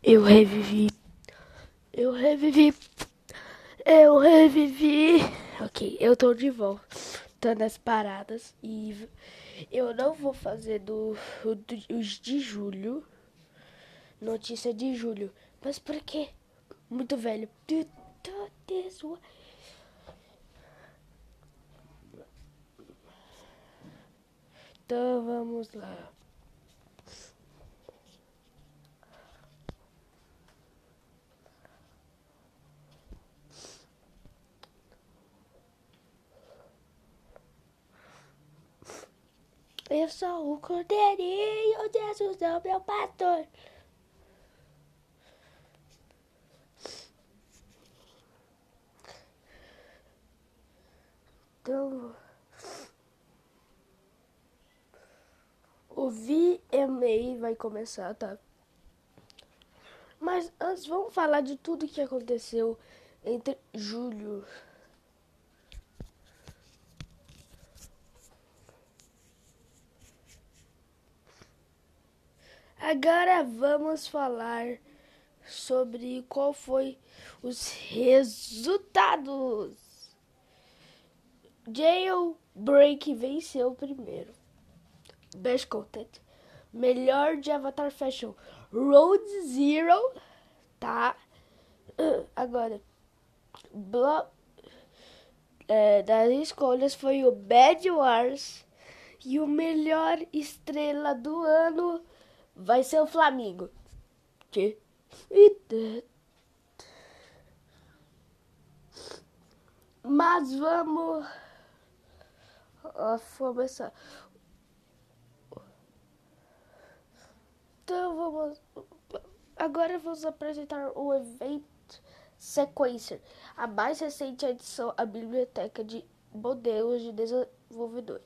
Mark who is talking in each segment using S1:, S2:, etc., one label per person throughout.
S1: Eu revivi. Eu revivi. Eu revivi. Ok, eu tô de volta nas paradas e eu não vou fazer do, do os de julho. Notícia de julho. Mas por quê? Muito velho. Então vamos lá. Eu sou o cordeirinho, Jesus é o meu pastor. Então, o VMA vai começar, tá? Mas antes, vamos falar de tudo que aconteceu entre julho Agora vamos falar sobre qual foi os resultados. Jailbreak venceu primeiro. Best Content. Melhor de Avatar Fashion. Road Zero. Tá. Agora. Blo é, das escolhas foi o Bad Wars. E o melhor estrela do ano vai ser o Flamengo. Que? Mas vamos começar. Então vamos. Agora vamos apresentar o evento Sequencer, a mais recente adição à biblioteca de modelos de desenvolvedor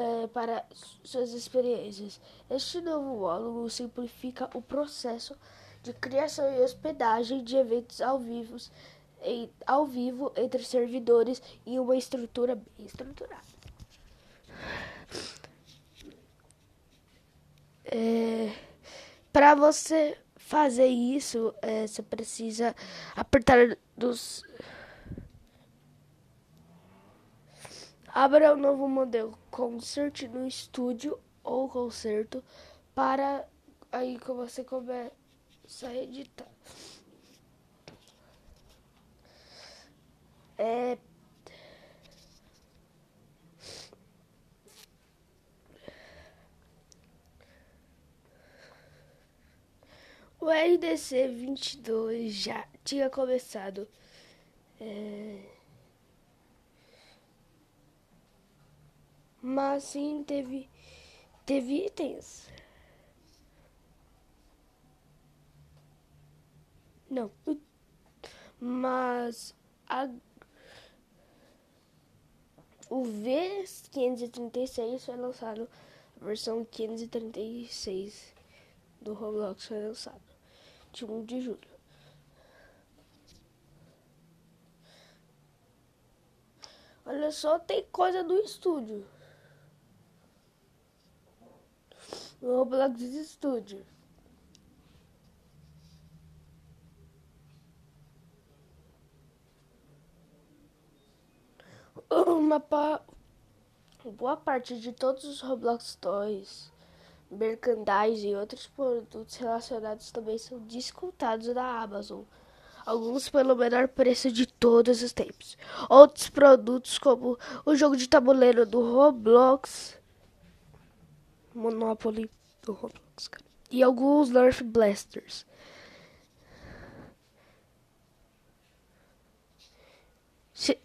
S1: é, para suas experiências. Este novo módulo simplifica o processo de criação e hospedagem de eventos ao vivo, em, ao vivo entre servidores em uma estrutura bem estruturada. É, para você fazer isso, é, você precisa apertar dos Abra um novo modelo Concert no estúdio ou concerto para aí que você começa a editar. É, o RDC 22 já tinha começado. É, Mas sim teve, teve itens. Não. Mas a, o V536 foi lançado, a versão 536 do Roblox foi lançado, de 1 de julho. Olha só, tem coisa do estúdio. no Roblox Studio. Uma pa... boa parte de todos os Roblox Toys, merchandise e outros produtos relacionados também são descontados da Amazon. Alguns pelo menor preço de todos os tempos. Outros produtos, como o jogo de tabuleiro do Roblox, Monopoly do Roblox, cara. E alguns Nerf Blasters.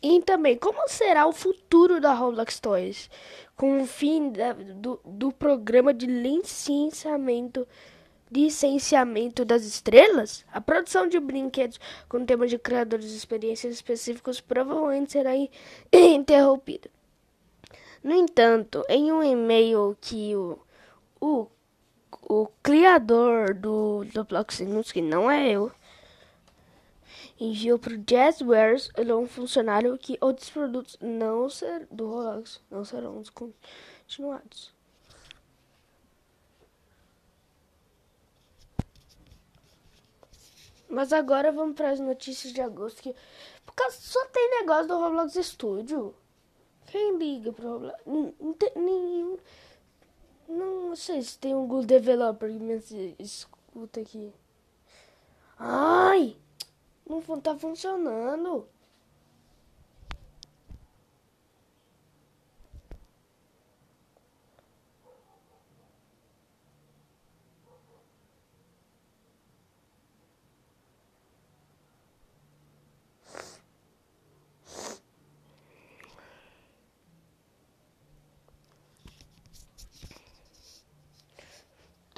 S1: E também, como será o futuro da Roblox Toys? Com o fim da, do, do programa de licenciamento, licenciamento das estrelas? A produção de brinquedos com temas de criadores de experiências específicos provavelmente será interrompida. No entanto, em um e-mail que o, o, o criador do, do Blocksinus, que não é eu, enviou para o Jazzwares, ele é um funcionário que outros produtos não ser, do Roblox não serão descontinuados. Mas agora vamos para as notícias de agosto. Que, só tem negócio do Roblox Studio. Quem liga pro Roblox? Nenhum. Não sei se tem um Google Developer que me escuta aqui. Ai! Não tá funcionando.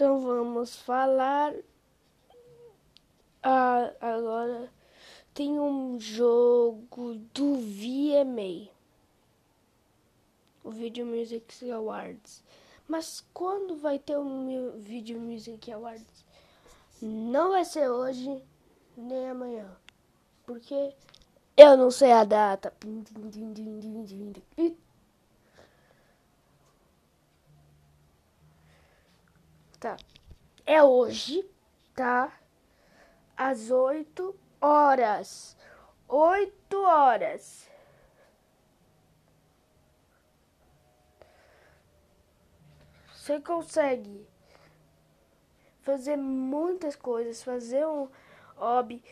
S1: Então vamos falar ah, agora tem um jogo do VMA, o Video Music Awards. Mas quando vai ter o Video Music Awards? Não vai ser hoje nem amanhã, porque eu não sei a data. Tá. É hoje, tá? Às oito horas. Oito horas. Você consegue fazer muitas coisas, fazer um hobby.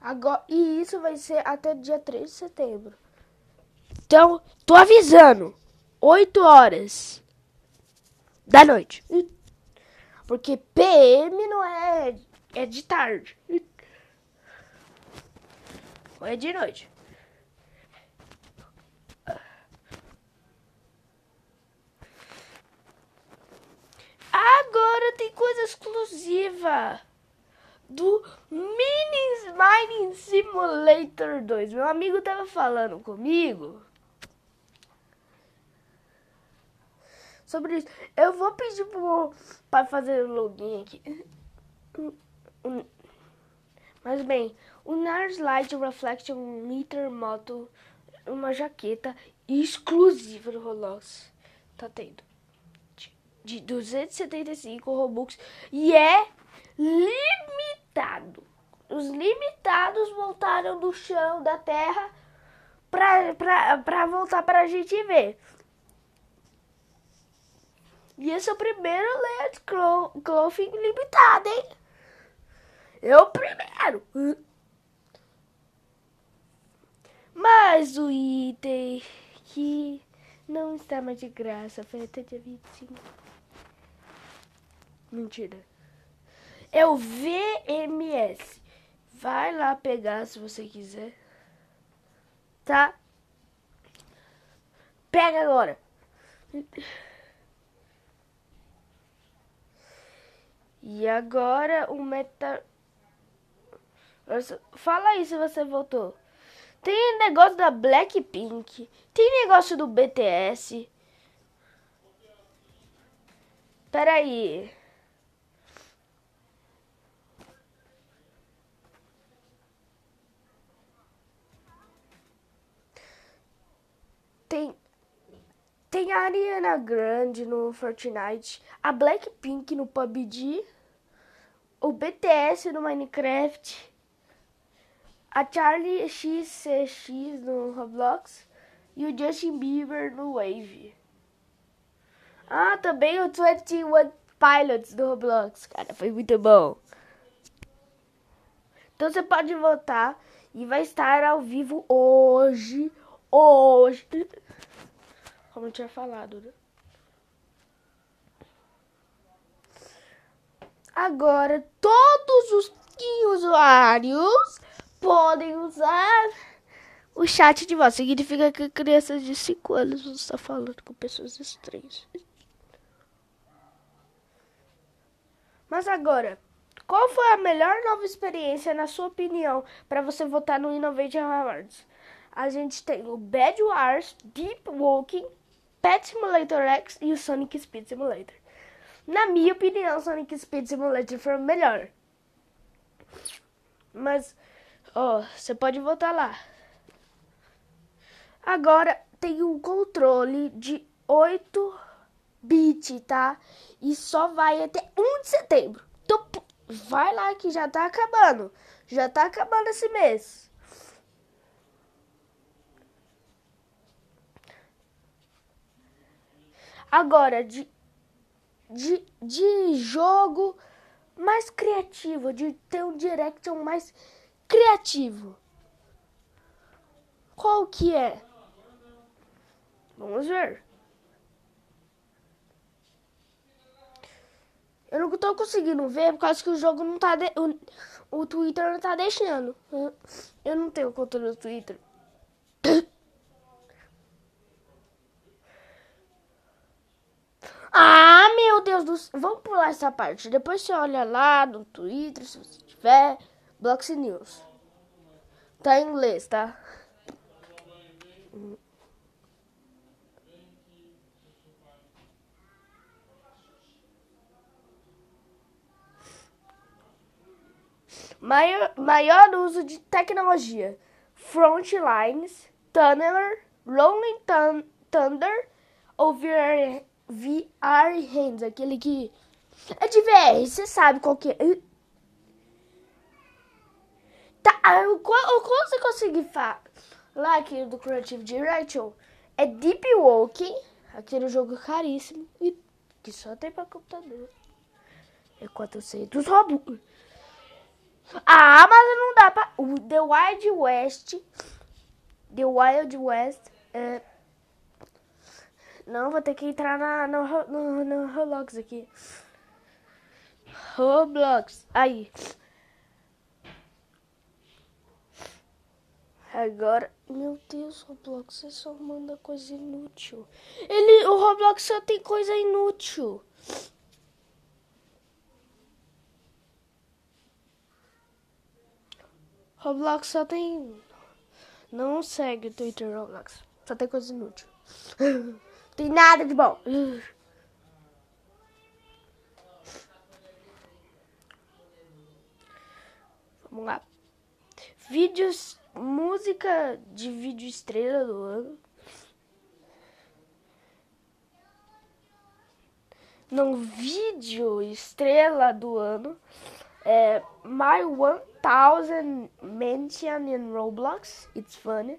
S1: Agora, e isso vai ser até dia 3 de setembro. Então, tô avisando. 8 horas da noite. Porque PM não é. É de tarde. Ou é de noite. Agora tem coisa exclusiva do Mini Mining Simulator 2. Meu amigo tava falando comigo sobre isso. Eu vou pedir pro pai fazer o login aqui. Mas bem, o Nars Light Reflection Meter Moto, uma jaqueta exclusiva do Roblox. Tá tendo. De 275 Robux. E é limitado. Os limitados voltaram do chão da terra pra, pra, pra voltar pra gente ver. E esse é o primeiro Let's Clothing limitado, hein? É o primeiro. Mas o item que não está mais de graça foi até dia 25. Mentira. É o VMS. Vai lá pegar se você quiser. Tá? Pega agora. E agora o meta. Fala aí se você voltou. Tem negócio da Blackpink. Tem negócio do BTS. Peraí. Tem tem a Ariana Grande no Fortnite, a Blackpink no PUBG o BTS no Minecraft, a Charlie XCX no Roblox e o Justin Bieber no Wave. Ah, também o 21 Pilots do Roblox, cara, foi muito bom. Então você pode votar e vai estar ao vivo hoje, hoje, como eu tinha falado, né? Agora todos os usuários podem usar o chat de voz. Significa que crianças de 5 anos estar falando com pessoas estranhas. Mas agora, qual foi a melhor nova experiência, na sua opinião, para você votar no Innovation Awards? A gente tem o Bad Wars, Deep Walking, Pet Simulator X e o Sonic Speed Simulator. Na minha opinião, Sonic Speed Simulator foi o melhor. Mas, ó, você pode voltar lá. Agora tem um controle de 8 bits, tá? E só vai até 1 de setembro. Então vai lá que já tá acabando. Já tá acabando esse mês. Agora, de, de, de jogo mais criativo, de ter um direction mais criativo. Qual que é? Vamos ver. Eu não tô conseguindo ver por causa que o jogo não tá. De... O, o Twitter não tá deixando. Eu, não tenho conta no Twitter. Ah, meu Deus do céu. Vamos pular essa parte. Depois você olha lá no Twitter, se você tiver. Blox News. Tá em inglês, tá? Maior, maior uso de tecnologia. Frontlines, Tunneler, Rolling thun, Thunder ou VR, Hands, aquele que é de VR, você sabe qual que é. Tá, qual, qual você consegue falar aqui do Creative Direction? É Deep Walking, aquele jogo caríssimo e que só tem para computador. É 400 robux. Ah, mas não dá pra. O The Wild West. The Wild West. É... Não, vou ter que entrar na, no, no, no Roblox aqui. Roblox. Aí. Agora. Meu Deus, Roblox, você só manda coisa inútil. Ele, o Roblox só tem coisa inútil. Roblox só tem. Não segue o Twitter Roblox. Só tem coisa inútil. tem nada de bom. Vamos lá. Vídeos. Música de vídeo estrela do ano. Não, vídeo estrela do ano. É, My 1000 Mention in Roblox. It's funny.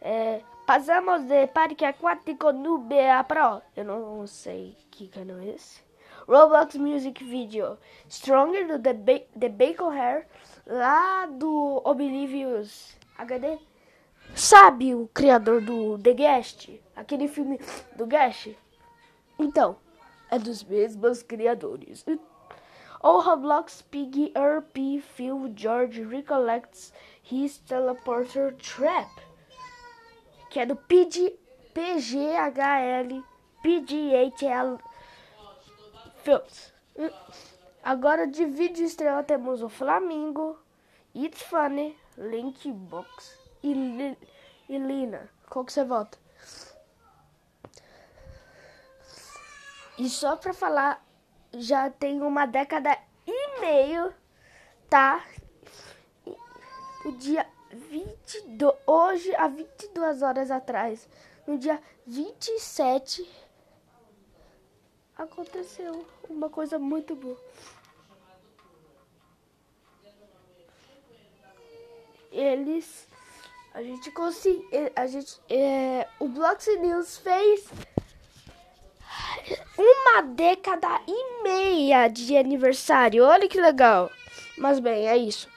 S1: É, passamos de Parque Aquático no BA Pro. Eu não sei que canal é esse. Roblox Music Video. Stronger do The, ba The Bacon Hair. Lá do Oblivious HD. Sabe o criador do The Guest? Aquele filme do Guest? Então, é dos mesmos criadores. O Roblox Piggy RP Phil George recollects his teleporter trap. Que é do PG, PGHL PGHL Films. Agora de vídeo estrela temos o Flamingo, It's Funny, Linkbox e, e Lina. Qual que você vota? E só pra falar já tem uma década e meio, tá? O dia 22, hoje, há 22 horas atrás, no dia 27, aconteceu uma coisa muito boa. Eles, a gente conseguiu, a gente, é, o Blox News fez uma década e meia de aniversário. Olha que legal. Mas bem, é isso.